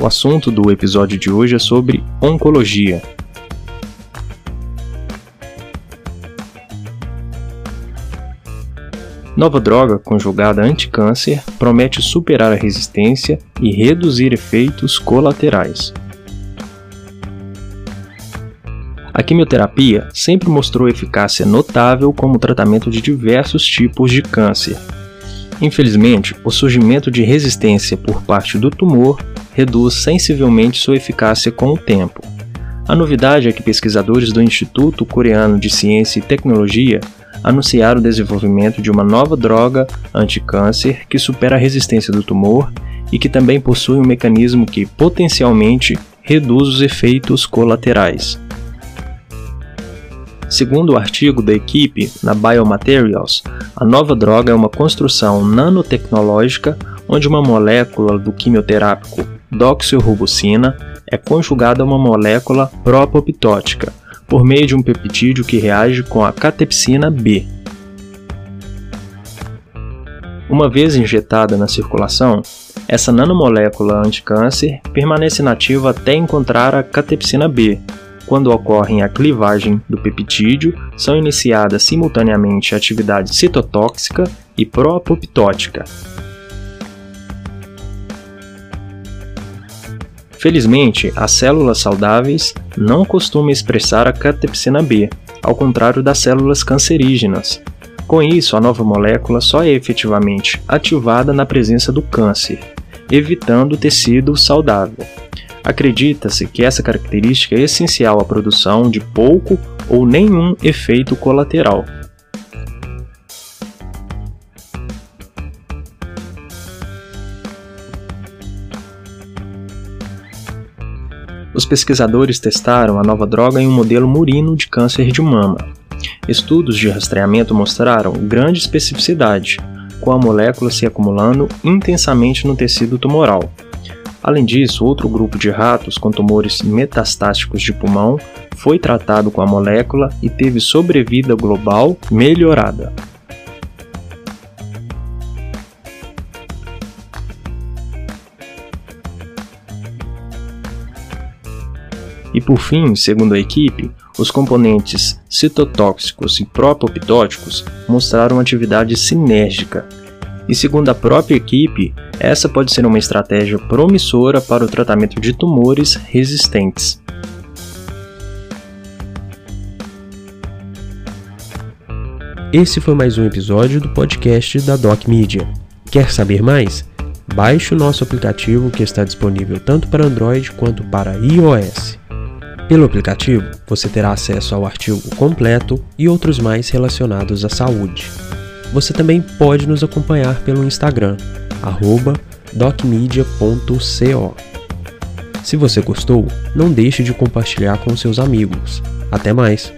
O assunto do episódio de hoje é sobre oncologia. Nova droga conjugada anticâncer promete superar a resistência e reduzir efeitos colaterais. A quimioterapia sempre mostrou eficácia notável como tratamento de diversos tipos de câncer. Infelizmente, o surgimento de resistência por parte do tumor reduz sensivelmente sua eficácia com o tempo. A novidade é que pesquisadores do Instituto Coreano de Ciência e Tecnologia anunciaram o desenvolvimento de uma nova droga anticâncer que supera a resistência do tumor e que também possui um mecanismo que potencialmente reduz os efeitos colaterais. Segundo o artigo da equipe na Biomaterials, a nova droga é uma construção nanotecnológica onde uma molécula do quimioterápico doxorubicina é conjugada a uma molécula propoptótica por meio de um peptídeo que reage com a catepsina B. Uma vez injetada na circulação, essa nanomolécula anticâncer permanece nativa até encontrar a catepsina B. Quando ocorre a clivagem do peptídeo, são iniciadas simultaneamente atividade citotóxica e proapoptótica, Felizmente, as células saudáveis não costumam expressar a catepsina B, ao contrário das células cancerígenas. Com isso, a nova molécula só é efetivamente ativada na presença do câncer, evitando o tecido saudável. Acredita-se que essa característica é essencial à produção de pouco ou nenhum efeito colateral. Os pesquisadores testaram a nova droga em um modelo murino de câncer de mama. Estudos de rastreamento mostraram grande especificidade, com a molécula se acumulando intensamente no tecido tumoral. Além disso, outro grupo de ratos com tumores metastáticos de pulmão foi tratado com a molécula e teve sobrevida global melhorada. E por fim, segundo a equipe, os componentes citotóxicos e propoptóticos mostraram atividade sinérgica. E segundo a própria equipe, essa pode ser uma estratégia promissora para o tratamento de tumores resistentes. Esse foi mais um episódio do podcast da Doc Media. Quer saber mais? Baixe o nosso aplicativo que está disponível tanto para Android quanto para iOS. Pelo aplicativo, você terá acesso ao artigo completo e outros mais relacionados à saúde. Você também pode nos acompanhar pelo Instagram, docmedia.co. Se você gostou, não deixe de compartilhar com seus amigos. Até mais!